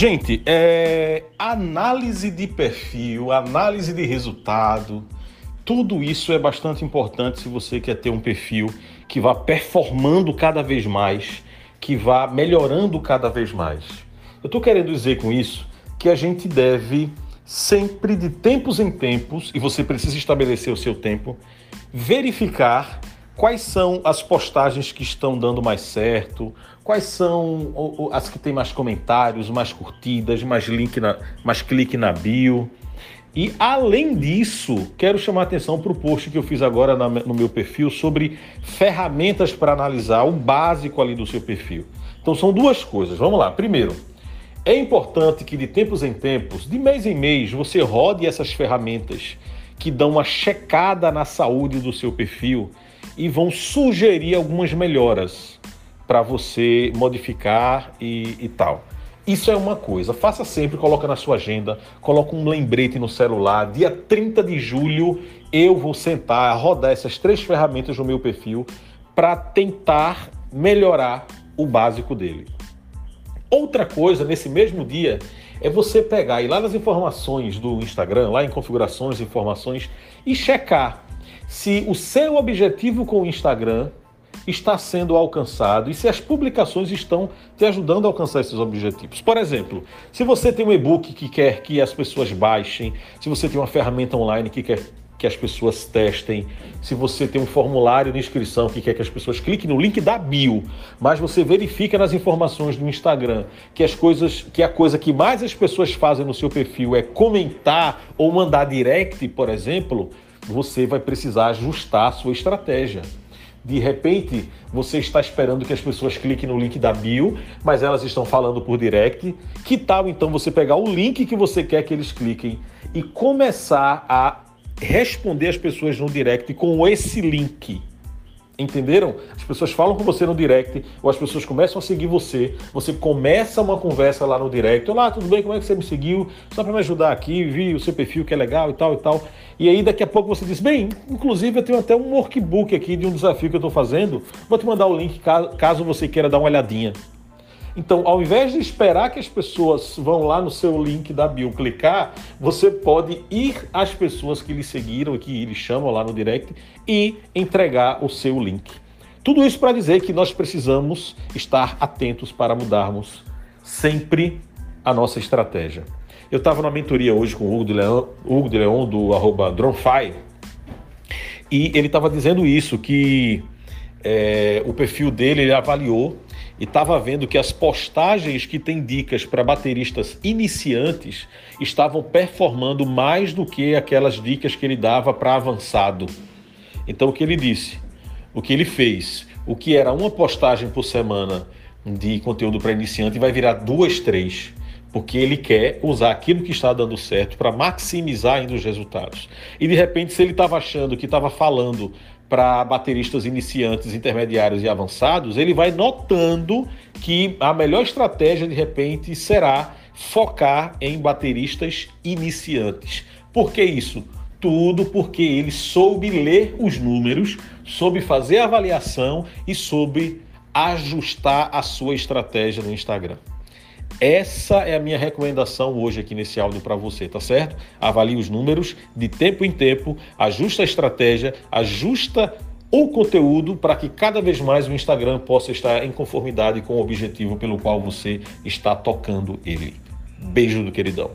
Gente, é, análise de perfil, análise de resultado, tudo isso é bastante importante se você quer ter um perfil que vá performando cada vez mais, que vá melhorando cada vez mais. Eu estou querendo dizer com isso que a gente deve sempre, de tempos em tempos, e você precisa estabelecer o seu tempo, verificar quais são as postagens que estão dando mais certo, quais são as que têm mais comentários, mais curtidas, mais link, na, mais clique na bio. E além disso, quero chamar a atenção para o post que eu fiz agora na, no meu perfil sobre ferramentas para analisar o básico ali do seu perfil. Então são duas coisas. Vamos lá. Primeiro, é importante que de tempos em tempos, de mês em mês, você rode essas ferramentas que dão uma checada na saúde do seu perfil e vão sugerir algumas melhoras para você modificar e, e, tal. Isso é uma coisa. Faça sempre, coloca na sua agenda, coloca um lembrete no celular. Dia 30 de julho eu vou sentar, rodar essas três ferramentas no meu perfil para tentar melhorar o básico dele. Outra coisa, nesse mesmo dia, é você pegar e lá nas informações do Instagram, lá em configurações, informações, e checar se o seu objetivo com o Instagram está sendo alcançado e se as publicações estão te ajudando a alcançar esses objetivos. Por exemplo, se você tem um e-book que quer que as pessoas baixem, se você tem uma ferramenta online que quer que as pessoas testem, se você tem um formulário de inscrição que quer que as pessoas cliquem no link da bio, mas você verifica nas informações do Instagram que as coisas, que a coisa que mais as pessoas fazem no seu perfil é comentar ou mandar direct, por exemplo, você vai precisar ajustar a sua estratégia. De repente, você está esperando que as pessoas cliquem no link da bio, mas elas estão falando por direct. Que tal então você pegar o link que você quer que eles cliquem e começar a responder as pessoas no direct com esse link? Entenderam? As pessoas falam com você no direct, ou as pessoas começam a seguir você, você começa uma conversa lá no direct. Olá, tudo bem? Como é que você me seguiu? Só para me ajudar aqui, vi o seu perfil que é legal e tal e tal. E aí daqui a pouco você diz: Bem, inclusive eu tenho até um workbook aqui de um desafio que eu estou fazendo. Vou te mandar o link caso você queira dar uma olhadinha. Então, ao invés de esperar que as pessoas vão lá no seu link da bio clicar, você pode ir às pessoas que lhe seguiram que lhe chamam lá no direct e entregar o seu link. Tudo isso para dizer que nós precisamos estar atentos para mudarmos sempre a nossa estratégia. Eu estava na mentoria hoje com o Hugo de Leon, Hugo de Leon do arroba Dronefy, e ele estava dizendo isso, que é, o perfil dele ele avaliou e estava vendo que as postagens que têm dicas para bateristas iniciantes estavam performando mais do que aquelas dicas que ele dava para avançado. Então o que ele disse? O que ele fez? O que era uma postagem por semana de conteúdo para iniciante vai virar duas, três porque ele quer usar aquilo que está dando certo para maximizar ainda os resultados. E de repente, se ele estava achando que estava falando para bateristas iniciantes, intermediários e avançados, ele vai notando que a melhor estratégia de repente será focar em bateristas iniciantes. Por que isso? Tudo porque ele soube ler os números, soube fazer a avaliação e soube ajustar a sua estratégia no Instagram. Essa é a minha recomendação hoje aqui nesse áudio para você, tá certo? Avalie os números de tempo em tempo, ajusta a estratégia, ajusta o conteúdo para que cada vez mais o Instagram possa estar em conformidade com o objetivo pelo qual você está tocando ele. Beijo do queridão.